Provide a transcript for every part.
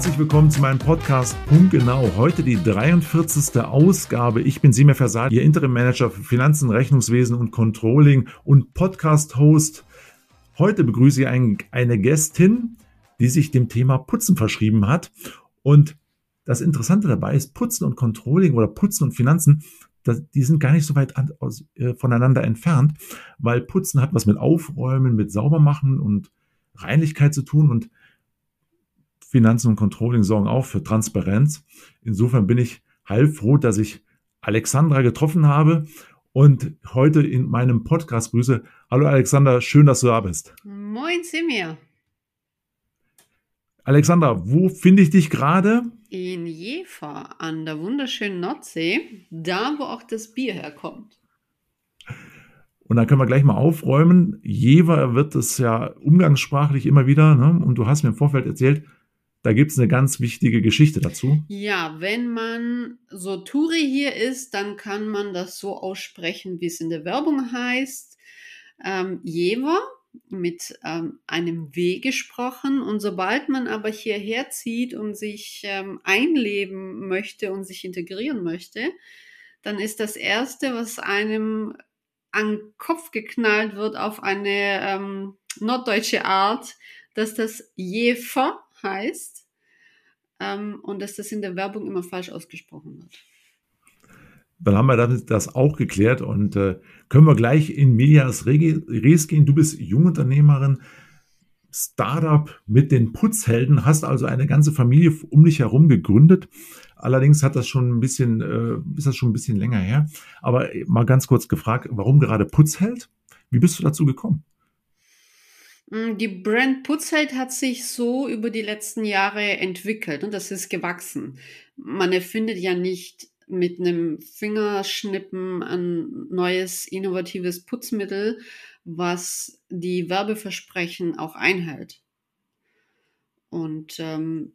Herzlich willkommen zu meinem Podcast Punktgenau. Heute die 43. Ausgabe. Ich bin Simir Versal, Ihr Interim Manager für Finanzen, Rechnungswesen und Controlling und Podcast-Host. Heute begrüße ich eine Gästin, die sich dem Thema Putzen verschrieben hat. Und das Interessante dabei ist, Putzen und Controlling oder Putzen und Finanzen, die sind gar nicht so weit äh, voneinander entfernt, weil Putzen hat was mit Aufräumen, mit Saubermachen und Reinlichkeit zu tun und Finanzen und Controlling sorgen auch für Transparenz. Insofern bin ich heilfroh, dass ich Alexandra getroffen habe und heute in meinem Podcast grüße. Hallo Alexandra, schön, dass du da bist. Moin, Simir. Alexandra, wo finde ich dich gerade? In Jever an der wunderschönen Nordsee, da wo auch das Bier herkommt. Und dann können wir gleich mal aufräumen. Jever wird es ja umgangssprachlich immer wieder, ne? und du hast mir im Vorfeld erzählt, da gibt es eine ganz wichtige Geschichte dazu. Ja, wenn man so Touri hier ist, dann kann man das so aussprechen, wie es in der Werbung heißt. Ähm, Jever mit ähm, einem W gesprochen. Und sobald man aber hierher zieht und sich ähm, einleben möchte und sich integrieren möchte, dann ist das Erste, was einem an den Kopf geknallt wird auf eine ähm, norddeutsche Art, dass das Jefer heißt ähm, und dass das in der Werbung immer falsch ausgesprochen wird. Dann haben wir das auch geklärt und äh, können wir gleich in Medias Res gehen. Du bist Jungunternehmerin, Startup mit den Putzhelden, hast also eine ganze Familie um dich herum gegründet. Allerdings hat das schon ein bisschen, äh, ist das schon ein bisschen länger her. Aber mal ganz kurz gefragt, warum gerade Putzheld? Wie bist du dazu gekommen? Mm, die Brand Putzheld hat sich so über die letzten Jahre entwickelt und das ist gewachsen. Man erfindet ja nicht mit einem Fingerschnippen ein neues innovatives Putzmittel, was die Werbeversprechen auch einhält. Und ähm,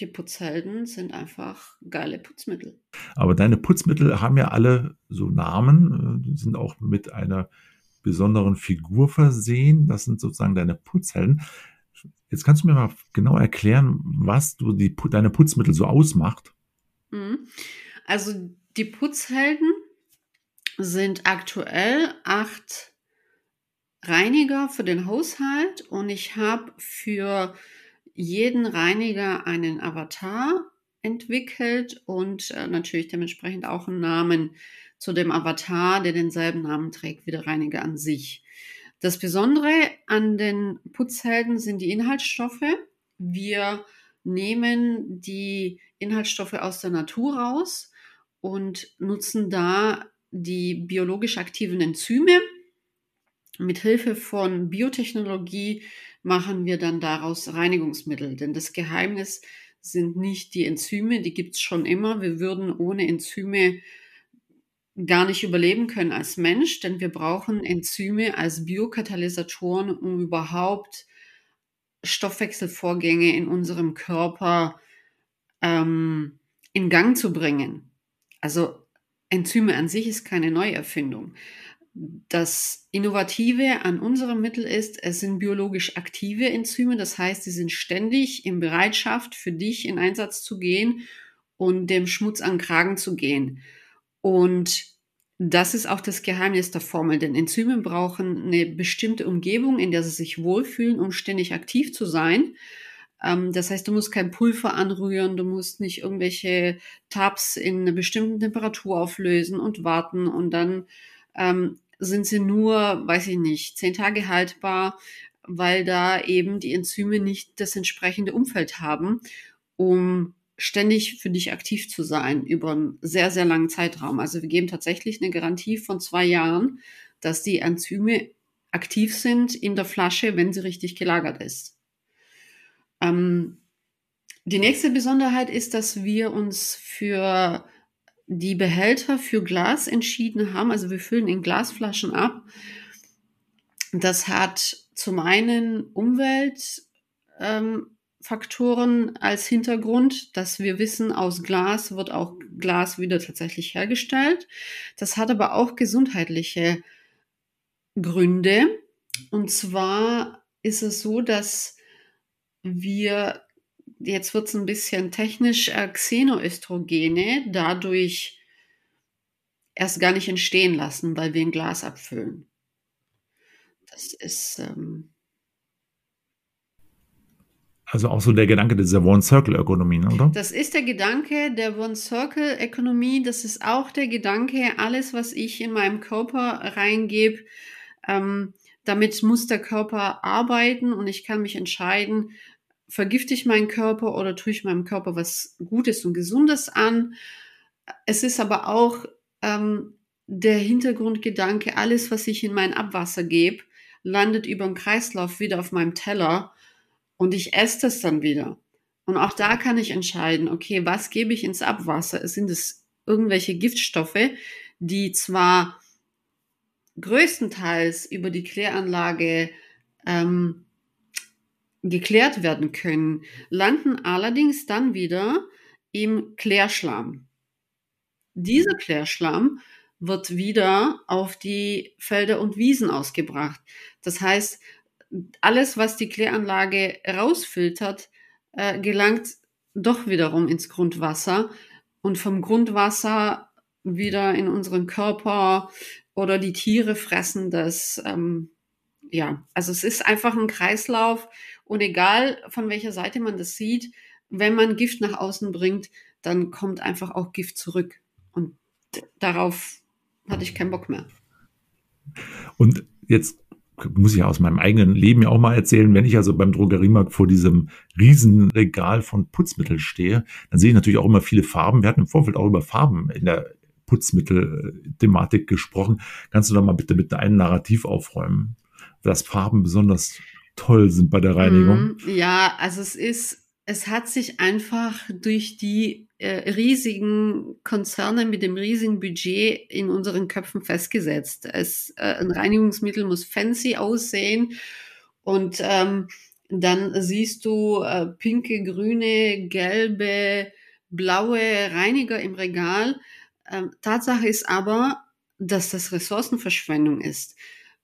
die Putzhelden sind einfach geile Putzmittel. Aber deine Putzmittel haben ja alle so Namen, äh, sind auch mit einer besonderen Figur versehen. Das sind sozusagen deine Putzhelden. Jetzt kannst du mir mal genau erklären, was du die, deine Putzmittel so ausmacht. Mhm. Also die Putzhelden sind aktuell acht Reiniger für den Haushalt und ich habe für jeden Reiniger einen Avatar entwickelt und äh, natürlich dementsprechend auch einen Namen zu dem Avatar, der denselben Namen trägt wie der Reiniger an sich. Das Besondere an den Putzhelden sind die Inhaltsstoffe. Wir nehmen die Inhaltsstoffe aus der Natur raus und nutzen da die biologisch aktiven Enzyme. Mit Hilfe von Biotechnologie machen wir dann daraus Reinigungsmittel. Denn das Geheimnis sind nicht die Enzyme, die gibt es schon immer. Wir würden ohne Enzyme gar nicht überleben können als Mensch, denn wir brauchen Enzyme als Biokatalysatoren, um überhaupt Stoffwechselvorgänge in unserem Körper ähm, in Gang zu bringen. Also Enzyme an sich ist keine Neuerfindung. Das Innovative an unserem Mittel ist, es sind biologisch aktive Enzyme, das heißt, sie sind ständig in Bereitschaft, für dich in Einsatz zu gehen und dem Schmutz an Kragen zu gehen. Und das ist auch das Geheimnis der Formel, denn Enzyme brauchen eine bestimmte Umgebung, in der sie sich wohlfühlen, um ständig aktiv zu sein. Ähm, das heißt, du musst kein Pulver anrühren, du musst nicht irgendwelche Tabs in einer bestimmten Temperatur auflösen und warten und dann ähm, sind sie nur, weiß ich nicht, zehn Tage haltbar, weil da eben die Enzyme nicht das entsprechende Umfeld haben, um ständig für dich aktiv zu sein über einen sehr, sehr langen Zeitraum. Also wir geben tatsächlich eine Garantie von zwei Jahren, dass die Enzyme aktiv sind in der Flasche, wenn sie richtig gelagert ist. Ähm, die nächste Besonderheit ist, dass wir uns für die Behälter für Glas entschieden haben. Also wir füllen in Glasflaschen ab. Das hat zum einen Umwelt, ähm, Faktoren als Hintergrund, dass wir wissen, aus Glas wird auch Glas wieder tatsächlich hergestellt. Das hat aber auch gesundheitliche Gründe. Und zwar ist es so, dass wir jetzt wird es ein bisschen technisch, äh, Xenoöstrogene dadurch erst gar nicht entstehen lassen, weil wir ein Glas abfüllen. Das ist. Ähm also auch so der Gedanke dieser One-Circle-Ökonomie, ne, oder? Das ist der Gedanke der One-Circle-Ökonomie. Das ist auch der Gedanke, alles, was ich in meinem Körper reingebe, ähm, damit muss der Körper arbeiten und ich kann mich entscheiden, vergifte ich meinen Körper oder tue ich meinem Körper was Gutes und Gesundes an. Es ist aber auch ähm, der Hintergrundgedanke, alles, was ich in mein Abwasser gebe, landet über den Kreislauf wieder auf meinem Teller und ich esse das dann wieder. Und auch da kann ich entscheiden, okay, was gebe ich ins Abwasser? Sind es irgendwelche Giftstoffe, die zwar größtenteils über die Kläranlage ähm, geklärt werden können, landen allerdings dann wieder im Klärschlamm. Dieser Klärschlamm wird wieder auf die Felder und Wiesen ausgebracht. Das heißt, alles, was die Kläranlage rausfiltert, äh, gelangt doch wiederum ins Grundwasser und vom Grundwasser wieder in unseren Körper oder die Tiere fressen das. Ähm, ja, also es ist einfach ein Kreislauf und egal von welcher Seite man das sieht, wenn man Gift nach außen bringt, dann kommt einfach auch Gift zurück. Und darauf hatte ich keinen Bock mehr. Und jetzt muss ich aus meinem eigenen Leben ja auch mal erzählen, wenn ich also beim Drogeriemarkt vor diesem Riesenregal von Putzmittel stehe, dann sehe ich natürlich auch immer viele Farben. Wir hatten im Vorfeld auch über Farben in der Putzmittel-Thematik gesprochen. Kannst du da mal bitte mit einem Narrativ aufräumen, dass Farben besonders toll sind bei der Reinigung? Mhm. Ja, also es ist es hat sich einfach durch die äh, riesigen Konzerne mit dem riesigen Budget in unseren Köpfen festgesetzt. Es, äh, ein Reinigungsmittel muss fancy aussehen und ähm, dann siehst du äh, pinke, grüne, gelbe, blaue Reiniger im Regal. Ähm, Tatsache ist aber, dass das Ressourcenverschwendung ist,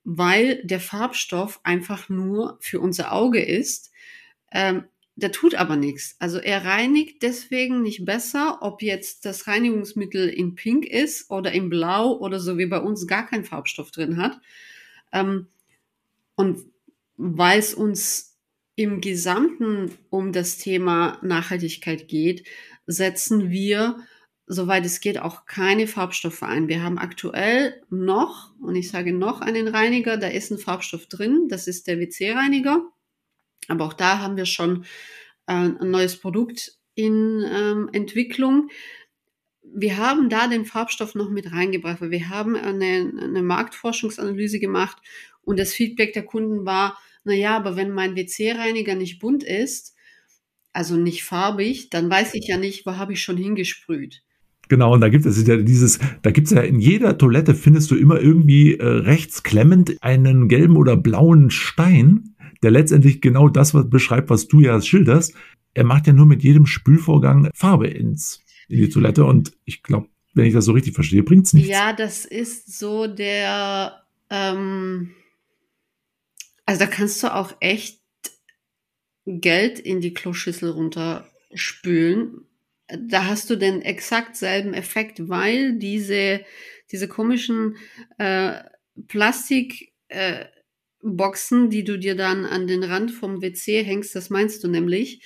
weil der Farbstoff einfach nur für unser Auge ist. Ähm, der tut aber nichts. Also er reinigt deswegen nicht besser, ob jetzt das Reinigungsmittel in Pink ist oder in Blau oder so wie bei uns gar kein Farbstoff drin hat. Ähm, und weil es uns im Gesamten um das Thema Nachhaltigkeit geht, setzen wir, soweit es geht, auch keine Farbstoffe ein. Wir haben aktuell noch, und ich sage noch einen Reiniger, da ist ein Farbstoff drin, das ist der WC-Reiniger. Aber auch da haben wir schon äh, ein neues Produkt in ähm, Entwicklung. Wir haben da den Farbstoff noch mit reingebracht, weil wir haben eine, eine Marktforschungsanalyse gemacht und das Feedback der Kunden war, na ja, aber wenn mein WC-Reiniger nicht bunt ist, also nicht farbig, dann weiß ich ja nicht, wo habe ich schon hingesprüht. Genau, und da gibt es ja dieses, da gibt es ja in jeder Toilette findest du immer irgendwie äh, rechts klemmend einen gelben oder blauen Stein der letztendlich genau das was beschreibt, was du ja schilderst. Er macht ja nur mit jedem Spülvorgang Farbe ins, in die Toilette und ich glaube, wenn ich das so richtig verstehe, bringt es nichts. Ja, das ist so der, ähm, also da kannst du auch echt Geld in die Kloschüssel runterspülen. Da hast du den exakt selben Effekt, weil diese, diese komischen äh, Plastik, äh, Boxen, die du dir dann an den Rand vom WC hängst, das meinst du nämlich,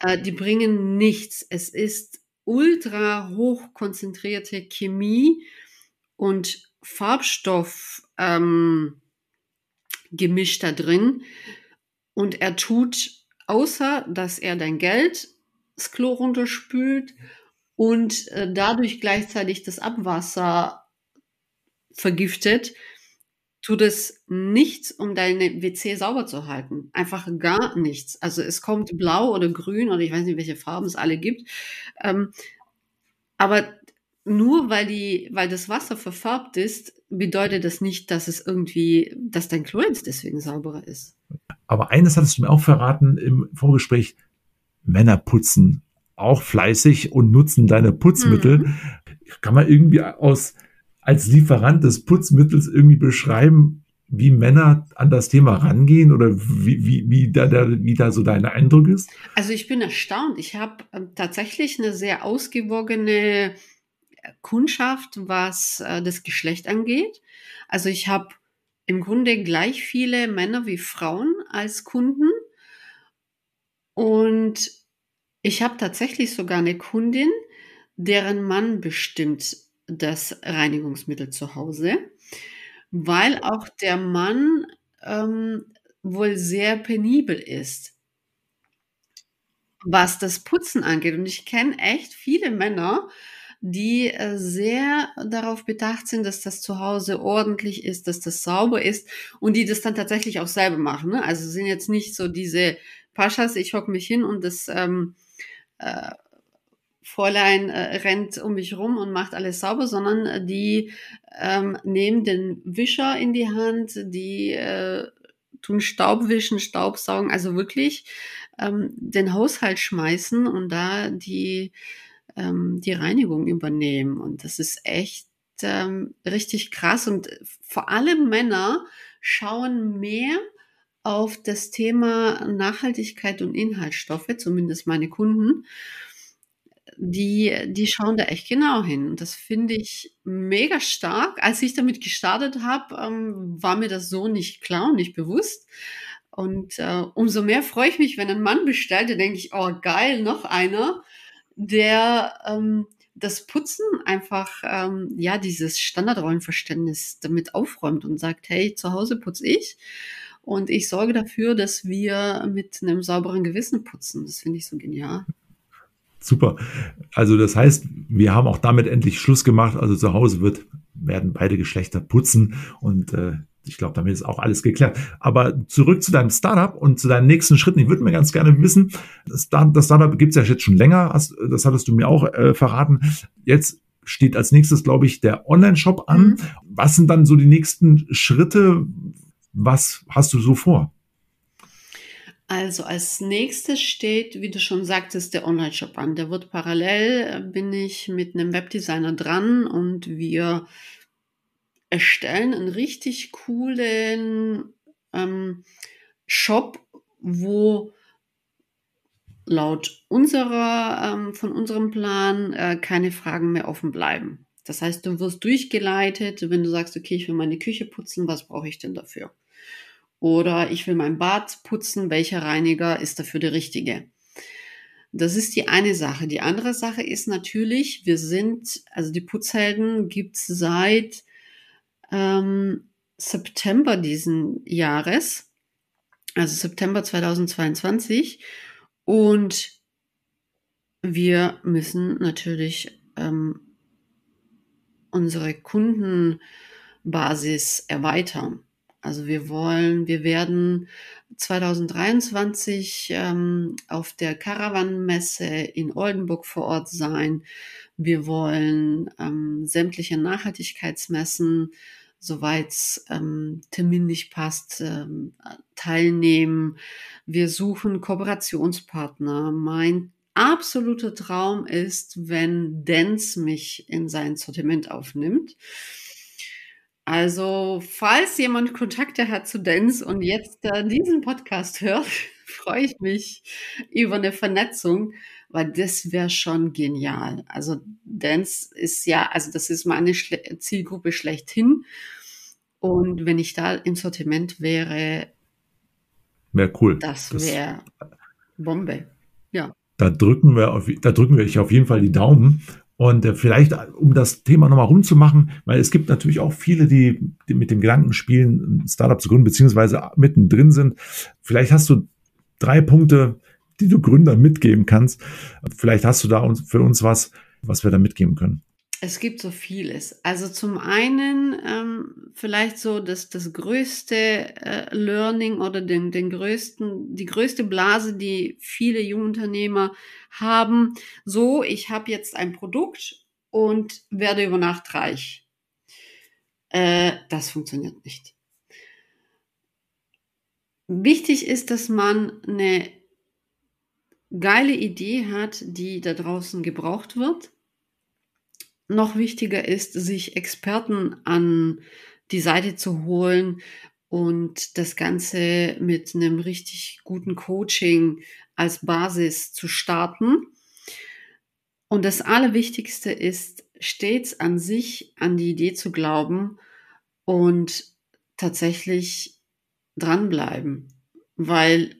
äh, die bringen nichts. Es ist ultra hoch konzentrierte Chemie und Farbstoff ähm, gemischt da drin. Und er tut, außer dass er dein Geld das Klo runterspült und äh, dadurch gleichzeitig das Abwasser vergiftet, tut es nichts, um deine WC sauber zu halten. Einfach gar nichts. Also es kommt blau oder grün oder ich weiß nicht, welche Farben es alle gibt. Ähm, aber nur weil die, weil das Wasser verfärbt ist, bedeutet das nicht, dass es irgendwie, dass dein Klo jetzt deswegen sauberer ist. Aber eines hattest du mir auch verraten im Vorgespräch. Männer putzen auch fleißig und nutzen deine Putzmittel. Mhm. Kann man irgendwie aus als Lieferant des Putzmittels irgendwie beschreiben, wie Männer an das Thema rangehen oder wie, wie, wie, da, da, wie da so dein Eindruck ist? Also ich bin erstaunt. Ich habe ähm, tatsächlich eine sehr ausgewogene Kundschaft, was äh, das Geschlecht angeht. Also ich habe im Grunde gleich viele Männer wie Frauen als Kunden. Und ich habe tatsächlich sogar eine Kundin, deren Mann bestimmt das Reinigungsmittel zu Hause, weil auch der Mann ähm, wohl sehr penibel ist, was das Putzen angeht. Und ich kenne echt viele Männer, die äh, sehr darauf bedacht sind, dass das zu Hause ordentlich ist, dass das sauber ist und die das dann tatsächlich auch selber machen. Ne? Also sind jetzt nicht so diese Paschas, ich hocke mich hin und das ähm, äh, Fräulein äh, rennt um mich rum und macht alles sauber, sondern äh, die ähm, nehmen den Wischer in die Hand, die äh, tun Staubwischen, Staubsaugen, also wirklich ähm, den Haushalt schmeißen und da die ähm, die Reinigung übernehmen. Und das ist echt ähm, richtig krass. Und vor allem Männer schauen mehr auf das Thema Nachhaltigkeit und Inhaltsstoffe, zumindest meine Kunden, die, die schauen da echt genau hin. Und das finde ich mega stark. Als ich damit gestartet habe, ähm, war mir das so nicht klar und nicht bewusst. Und äh, umso mehr freue ich mich, wenn ein Mann bestellt, dann denke ich, oh geil, noch einer der ähm, das Putzen einfach, ähm, ja, dieses Standardrollenverständnis damit aufräumt und sagt, hey, zu Hause putze ich und ich sorge dafür, dass wir mit einem sauberen Gewissen putzen. Das finde ich so genial. Super. Also das heißt, wir haben auch damit endlich Schluss gemacht. Also zu Hause wird, werden beide Geschlechter putzen und äh, ich glaube, damit ist auch alles geklärt. Aber zurück zu deinem Startup und zu deinen nächsten Schritten. Ich würde mir ganz gerne wissen, das Startup gibt es ja jetzt schon länger, das hattest du mir auch äh, verraten. Jetzt steht als nächstes, glaube ich, der Online-Shop an. Mhm. Was sind dann so die nächsten Schritte? Was hast du so vor? Also als nächstes steht, wie du schon sagtest, der Online-Shop an. Der wird parallel, äh, bin ich mit einem Webdesigner dran und wir erstellen einen richtig coolen ähm, Shop, wo laut unserer, ähm, von unserem Plan äh, keine Fragen mehr offen bleiben. Das heißt, du wirst durchgeleitet, wenn du sagst, okay, ich will meine Küche putzen, was brauche ich denn dafür? Oder ich will mein Bad putzen, welcher Reiniger ist dafür der richtige? Das ist die eine Sache. Die andere Sache ist natürlich, wir sind, also die Putzhelden gibt es seit ähm, September diesen Jahres, also September 2022. Und wir müssen natürlich ähm, unsere Kundenbasis erweitern. Also wir wollen, wir werden 2023 ähm, auf der Caravan-Messe in Oldenburg vor Ort sein. Wir wollen ähm, sämtliche Nachhaltigkeitsmessen, soweit ähm, terminlich passt, ähm, teilnehmen. Wir suchen Kooperationspartner. Mein absoluter Traum ist, wenn Dance mich in sein Sortiment aufnimmt. Also, falls jemand Kontakte hat zu Dance und jetzt äh, diesen Podcast hört, freue ich mich über eine Vernetzung, weil das wäre schon genial. Also, Dance ist ja, also das ist meine Schle Zielgruppe schlechthin. Und wenn ich da im Sortiment wäre, wäre cool. Das wäre Bombe. Ja. Da drücken wir auf, da drücken wir auf jeden Fall die Daumen. Und äh, vielleicht, um das Thema nochmal rumzumachen, weil es gibt natürlich auch viele, die, die mit dem Gedanken spielen, ein Startup zu gründen, beziehungsweise mittendrin sind. Vielleicht hast du drei Punkte, die du Gründern mitgeben kannst. Vielleicht hast du da uns, für uns was, was wir da mitgeben können. Es gibt so vieles. Also zum einen ähm, vielleicht so das, das größte äh, Learning oder den, den größten, die größte Blase, die viele Jungunternehmer haben. So, ich habe jetzt ein Produkt und werde über Nacht reich. Äh, das funktioniert nicht. Wichtig ist, dass man eine geile Idee hat, die da draußen gebraucht wird noch wichtiger ist, sich Experten an die Seite zu holen, und das Ganze mit einem richtig guten Coaching als Basis zu starten. Und das Allerwichtigste ist, stets an sich, an die Idee zu glauben und tatsächlich dranbleiben, weil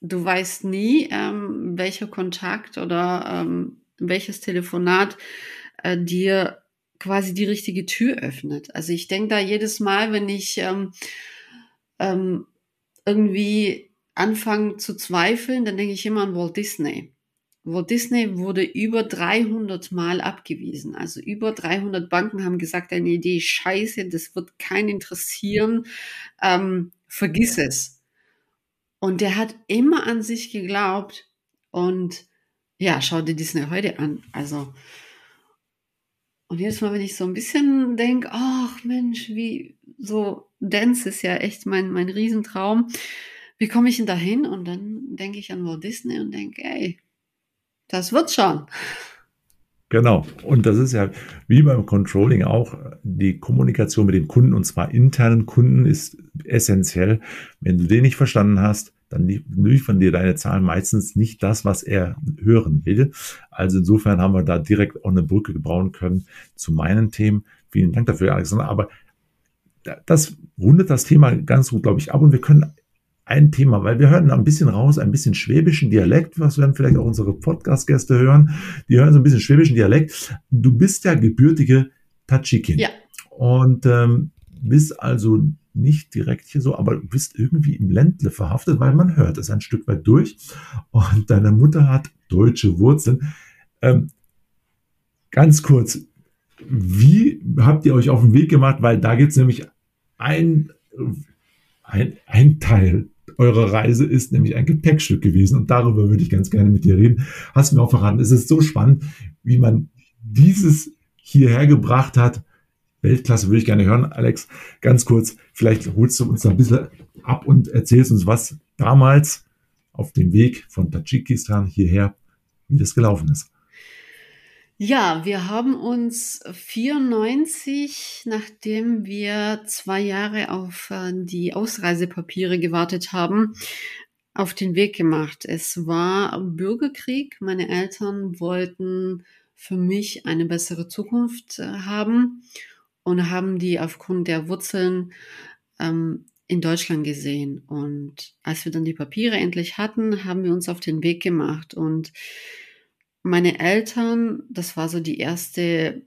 du weißt nie, ähm, welcher Kontakt oder ähm, welches Telefonat äh, dir quasi die richtige Tür öffnet. Also ich denke da jedes Mal, wenn ich ähm, ähm, irgendwie anfange zu zweifeln, dann denke ich immer an Walt Disney. Walt Disney wurde über 300 Mal abgewiesen. Also über 300 Banken haben gesagt, deine Idee ist scheiße, das wird keinen interessieren, ähm, vergiss es. Und der hat immer an sich geglaubt und ja, schau dir Disney heute an. Also, und jedes Mal, wenn ich so ein bisschen denke, ach Mensch, wie so Dance ist ja echt mein, mein Riesentraum. Wie komme ich denn da hin? Und dann denke ich an Walt Disney und denke, ey, das wird schon. Genau. Und das ist ja wie beim Controlling auch, die Kommunikation mit den Kunden und zwar internen Kunden ist essentiell. Wenn du den nicht verstanden hast, dann liefern dir deine Zahlen meistens nicht das, was er hören will. Also insofern haben wir da direkt auch eine Brücke bauen können zu meinen Themen. Vielen Dank dafür, Alexander. Aber das rundet das Thema ganz gut, glaube ich, ab und wir können ein Thema, weil wir hören da ein bisschen raus, ein bisschen schwäbischen Dialekt, was werden vielleicht auch unsere Podcast-Gäste hören. Die hören so ein bisschen schwäbischen Dialekt. Du bist ja gebürtige Tadschikin. Ja. Und ähm, bist also nicht direkt hier so, aber du bist irgendwie im Ländle verhaftet, weil man hört es ein Stück weit durch. Und deine Mutter hat deutsche Wurzeln. Ähm, ganz kurz, wie habt ihr euch auf den Weg gemacht? Weil da gibt es nämlich ein, ein, ein Teil eurer Reise ist nämlich ein Gepäckstück gewesen und darüber würde ich ganz gerne mit dir reden. Hast du mir auch verraten, es ist so spannend, wie man dieses hierher gebracht hat Weltklasse würde ich gerne hören. Alex, ganz kurz, vielleicht holst du uns ein bisschen ab und erzählst uns, was damals auf dem Weg von Tadschikistan hierher, wie das gelaufen ist. Ja, wir haben uns 94, nachdem wir zwei Jahre auf äh, die Ausreisepapiere gewartet haben, auf den Weg gemacht. Es war Bürgerkrieg. Meine Eltern wollten für mich eine bessere Zukunft äh, haben und haben die aufgrund der Wurzeln ähm, in Deutschland gesehen. Und als wir dann die Papiere endlich hatten, haben wir uns auf den Weg gemacht. Und meine Eltern, das war so die erste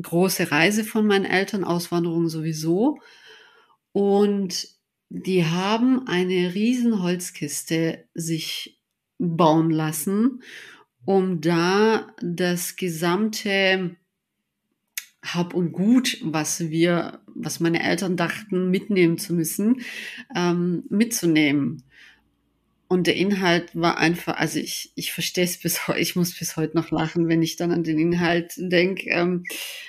große Reise von meinen Eltern, Auswanderung sowieso. Und die haben eine riesen Holzkiste sich bauen lassen, um da das gesamte hab und Gut, was wir, was meine Eltern dachten, mitnehmen zu müssen, ähm, mitzunehmen. Und der Inhalt war einfach, also ich, ich verstehe es bis heute, ich muss bis heute noch lachen, wenn ich dann an den Inhalt denke. Ähm,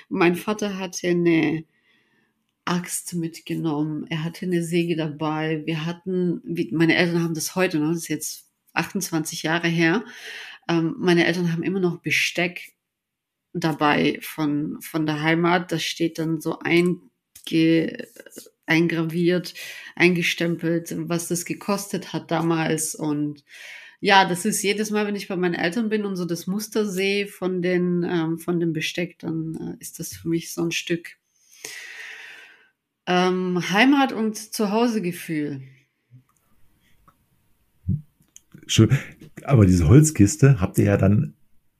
mein Vater hatte eine Axt mitgenommen, er hatte eine Säge dabei, wir hatten, meine Eltern haben das heute noch, das ist jetzt 28 Jahre her, ähm, meine Eltern haben immer noch Besteck dabei von, von der Heimat. Das steht dann so einge, eingraviert, eingestempelt, was das gekostet hat damals. Und ja, das ist jedes Mal, wenn ich bei meinen Eltern bin und so das Muster sehe von, den, ähm, von dem Besteck, dann äh, ist das für mich so ein Stück ähm, Heimat und Zuhausegefühl. Schön. Aber diese Holzkiste habt ihr ja dann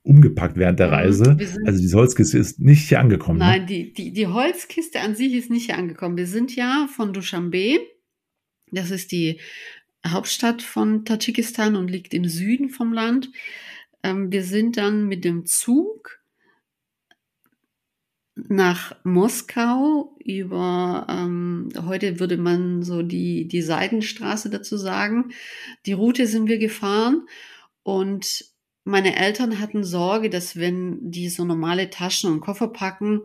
umgepackt während der mhm. Reise. Also die Holzkiste ist nicht hier angekommen. Ne? Nein, ne? die, die, die Holzkiste an sich ist nicht hier angekommen. Wir sind ja von Dushanbe, das ist die Hauptstadt von Tadschikistan und liegt im Süden vom Land. Ähm, wir sind dann mit dem Zug nach Moskau über, ähm, heute würde man so die, die Seidenstraße dazu sagen. Die Route sind wir gefahren und meine Eltern hatten Sorge, dass wenn die so normale Taschen und Koffer packen,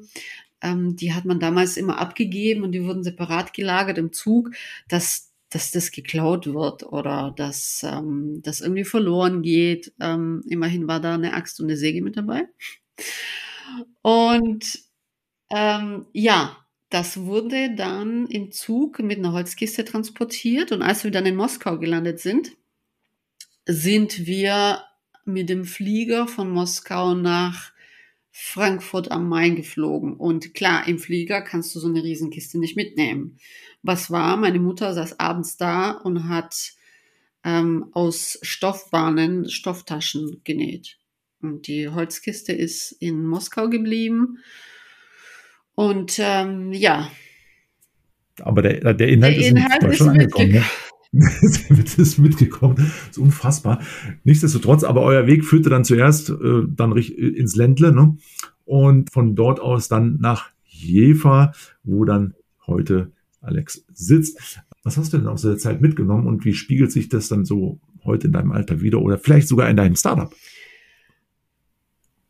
ähm, die hat man damals immer abgegeben und die wurden separat gelagert im Zug, dass dass das geklaut wird oder dass ähm, das irgendwie verloren geht. Ähm, immerhin war da eine Axt und eine Säge mit dabei. Und ähm, ja, das wurde dann im Zug mit einer Holzkiste transportiert und als wir dann in Moskau gelandet sind, sind wir mit dem Flieger von Moskau nach Frankfurt am Main geflogen. Und klar, im Flieger kannst du so eine Riesenkiste nicht mitnehmen. Was war? Meine Mutter saß abends da und hat ähm, aus Stoffbahnen Stofftaschen genäht. Und die Holzkiste ist in Moskau geblieben. Und ähm, ja. Aber der, der Inhalt, der Inhalt ist, in ist angekommen. Ne? das ist mitgekommen. Das ist unfassbar. Nichtsdestotrotz, aber euer Weg führte dann zuerst äh, dann ins Ländle, ne? Und von dort aus dann nach Jever, wo dann heute Alex sitzt. Was hast du denn aus der Zeit mitgenommen und wie spiegelt sich das dann so heute in deinem Alter wieder oder vielleicht sogar in deinem Startup?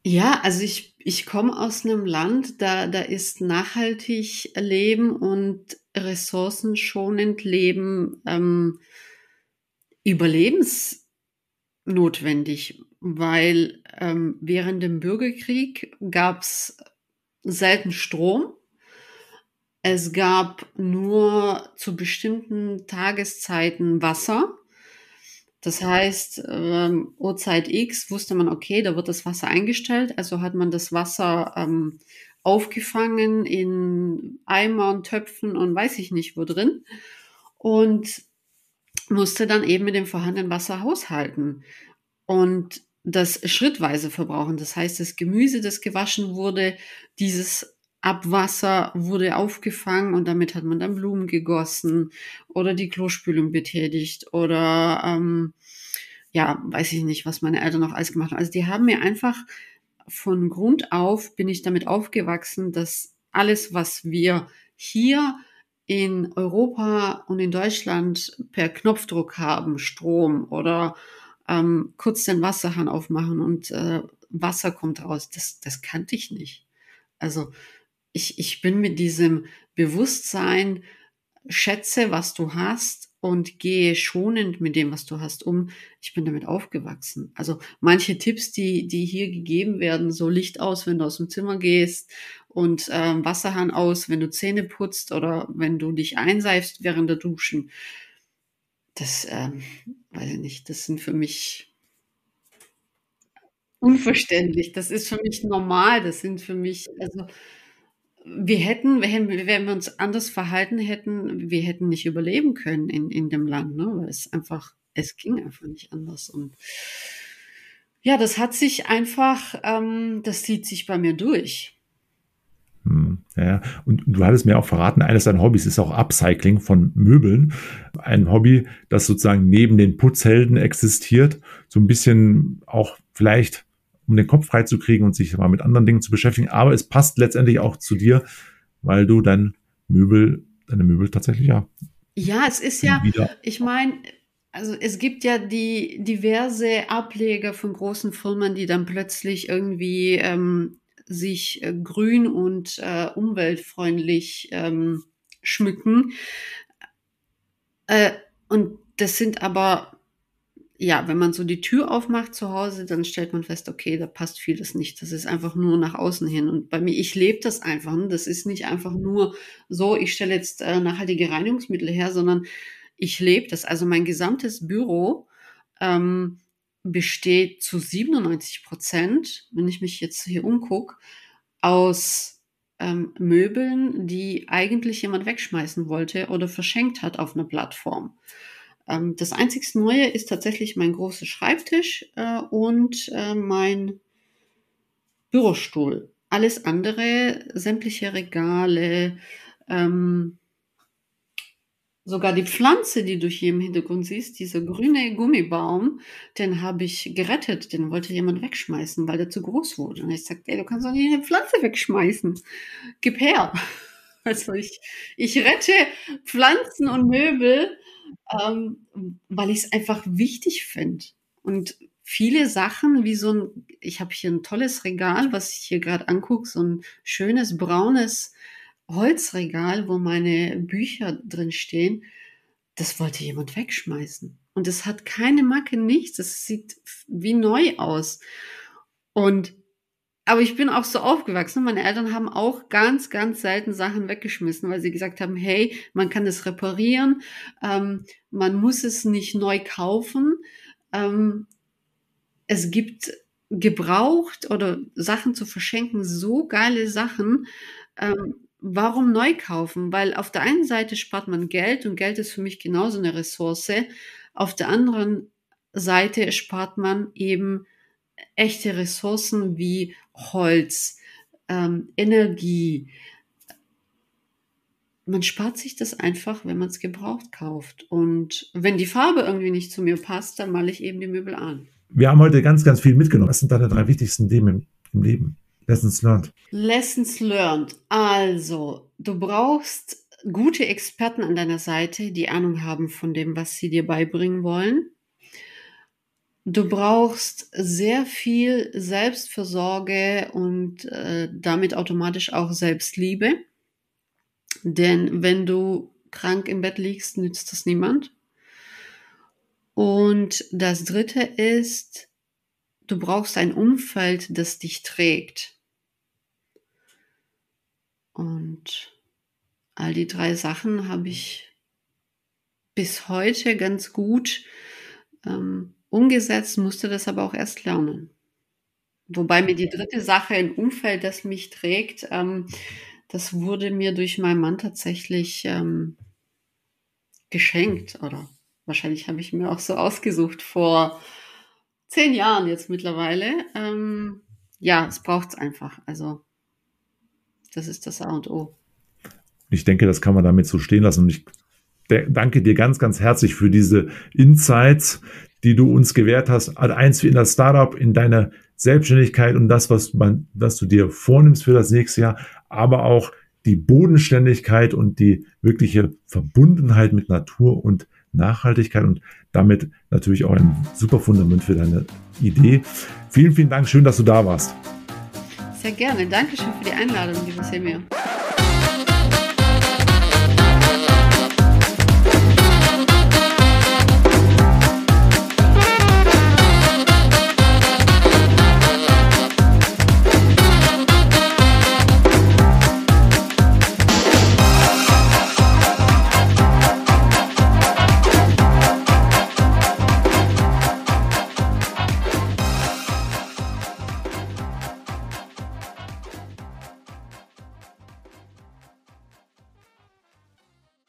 Ja, also ich, ich komme aus einem Land, da, da ist nachhaltig Leben und ressourcenschonend Leben ähm, überlebensnotwendig, weil ähm, während dem Bürgerkrieg gab es selten Strom. Es gab nur zu bestimmten Tageszeiten Wasser. Das heißt, ähm, Uhrzeit X wusste man, okay, da wird das Wasser eingestellt, also hat man das Wasser ähm, aufgefangen in Eimern, Töpfen und weiß ich nicht wo drin und musste dann eben mit dem vorhandenen Wasser haushalten und das schrittweise verbrauchen. Das heißt, das Gemüse, das gewaschen wurde, dieses Abwasser wurde aufgefangen und damit hat man dann Blumen gegossen oder die Klospülung betätigt oder ähm, ja, weiß ich nicht, was meine Eltern noch alles gemacht haben. Also die haben mir einfach von Grund auf bin ich damit aufgewachsen, dass alles, was wir hier in Europa und in Deutschland per Knopfdruck haben, Strom oder ähm, kurz den Wasserhahn aufmachen und äh, Wasser kommt raus, das, das kannte ich nicht. Also ich, ich bin mit diesem Bewusstsein, schätze, was du hast und gehe schonend mit dem, was du hast, um. Ich bin damit aufgewachsen. Also manche Tipps, die, die hier gegeben werden, so Licht aus, wenn du aus dem Zimmer gehst und ähm, Wasserhahn aus, wenn du Zähne putzt oder wenn du dich einseifst während der Duschen. Das, ähm, weiß ich nicht, das sind für mich unverständlich. Das ist für mich normal. Das sind für mich, also wir hätten, wenn wir uns anders verhalten hätten, wir hätten nicht überleben können in, in dem Land, ne? weil es einfach, es ging einfach nicht anders. Und ja, das hat sich einfach, ähm, das zieht sich bei mir durch. Hm, ja, und du hattest mir auch verraten, eines deiner Hobbys ist auch Upcycling von Möbeln. Ein Hobby, das sozusagen neben den Putzhelden existiert. So ein bisschen auch vielleicht um den Kopf freizukriegen und sich mal mit anderen Dingen zu beschäftigen. Aber es passt letztendlich auch zu dir, weil du dein Möbel, deine Möbel tatsächlich ja. Ja, es ist ja, ich meine, also es gibt ja die diverse Ableger von großen Firmen, die dann plötzlich irgendwie ähm, sich äh, grün und äh, umweltfreundlich ähm, schmücken. Äh, und das sind aber ja, wenn man so die Tür aufmacht zu Hause, dann stellt man fest, okay, da passt vieles nicht. Das ist einfach nur nach außen hin. Und bei mir, ich lebe das einfach. Das ist nicht einfach nur so, ich stelle jetzt äh, nachhaltige Reinigungsmittel her, sondern ich lebe das. Also mein gesamtes Büro ähm, besteht zu 97 Prozent, wenn ich mich jetzt hier umgucke, aus ähm, Möbeln, die eigentlich jemand wegschmeißen wollte oder verschenkt hat auf einer Plattform. Ähm, das einzigste Neue ist tatsächlich mein großer Schreibtisch äh, und äh, mein Bürostuhl. Alles andere, sämtliche Regale, ähm, sogar die Pflanze, die du hier im Hintergrund siehst, dieser grüne Gummibaum, den habe ich gerettet. Den wollte jemand wegschmeißen, weil der zu groß wurde. Und ich sagte, ey, du kannst doch nicht eine Pflanze wegschmeißen. Gib her. Also ich, ich rette Pflanzen und Möbel ähm, weil ich es einfach wichtig finde. Und viele Sachen, wie so ein, ich habe hier ein tolles Regal, was ich hier gerade angucke, so ein schönes braunes Holzregal, wo meine Bücher drin stehen. Das wollte jemand wegschmeißen. Und es hat keine Macke, nichts. Es sieht wie neu aus. Und aber ich bin auch so aufgewachsen. Meine Eltern haben auch ganz, ganz selten Sachen weggeschmissen, weil sie gesagt haben, hey, man kann das reparieren, ähm, man muss es nicht neu kaufen. Ähm, es gibt gebraucht oder Sachen zu verschenken, so geile Sachen. Ähm, warum neu kaufen? Weil auf der einen Seite spart man Geld und Geld ist für mich genauso eine Ressource. Auf der anderen Seite spart man eben echte Ressourcen wie Holz, ähm, Energie. Man spart sich das einfach, wenn man es gebraucht kauft. Und wenn die Farbe irgendwie nicht zu mir passt, dann male ich eben die Möbel an. Wir haben heute ganz, ganz viel mitgenommen. Was sind deine drei wichtigsten Themen im, im Leben? Lessons learned. Lessons learned. Also, du brauchst gute Experten an deiner Seite, die Ahnung haben von dem, was sie dir beibringen wollen. Du brauchst sehr viel Selbstversorge und äh, damit automatisch auch Selbstliebe. Denn wenn du krank im Bett liegst, nützt das niemand. Und das Dritte ist, du brauchst ein Umfeld, das dich trägt. Und all die drei Sachen habe ich bis heute ganz gut ähm, Umgesetzt musste das aber auch erst lernen. Wobei mir die dritte Sache, ein Umfeld, das mich trägt, ähm, das wurde mir durch meinen Mann tatsächlich ähm, geschenkt. Oder wahrscheinlich habe ich mir auch so ausgesucht vor zehn Jahren jetzt mittlerweile. Ähm, ja, es braucht es einfach. Also das ist das A und O. Ich denke, das kann man damit so stehen lassen. Und ich danke dir ganz, ganz herzlich für diese Insights, die du uns gewährt hast. Also eins wie in das Startup, in deiner Selbstständigkeit und das, was man, was du dir vornimmst für das nächste Jahr, aber auch die Bodenständigkeit und die wirkliche Verbundenheit mit Natur und Nachhaltigkeit und damit natürlich auch ein super Fundament für deine Idee. Vielen, vielen Dank. Schön, dass du da warst. Sehr gerne. Dankeschön für die Einladung, lieber Semir.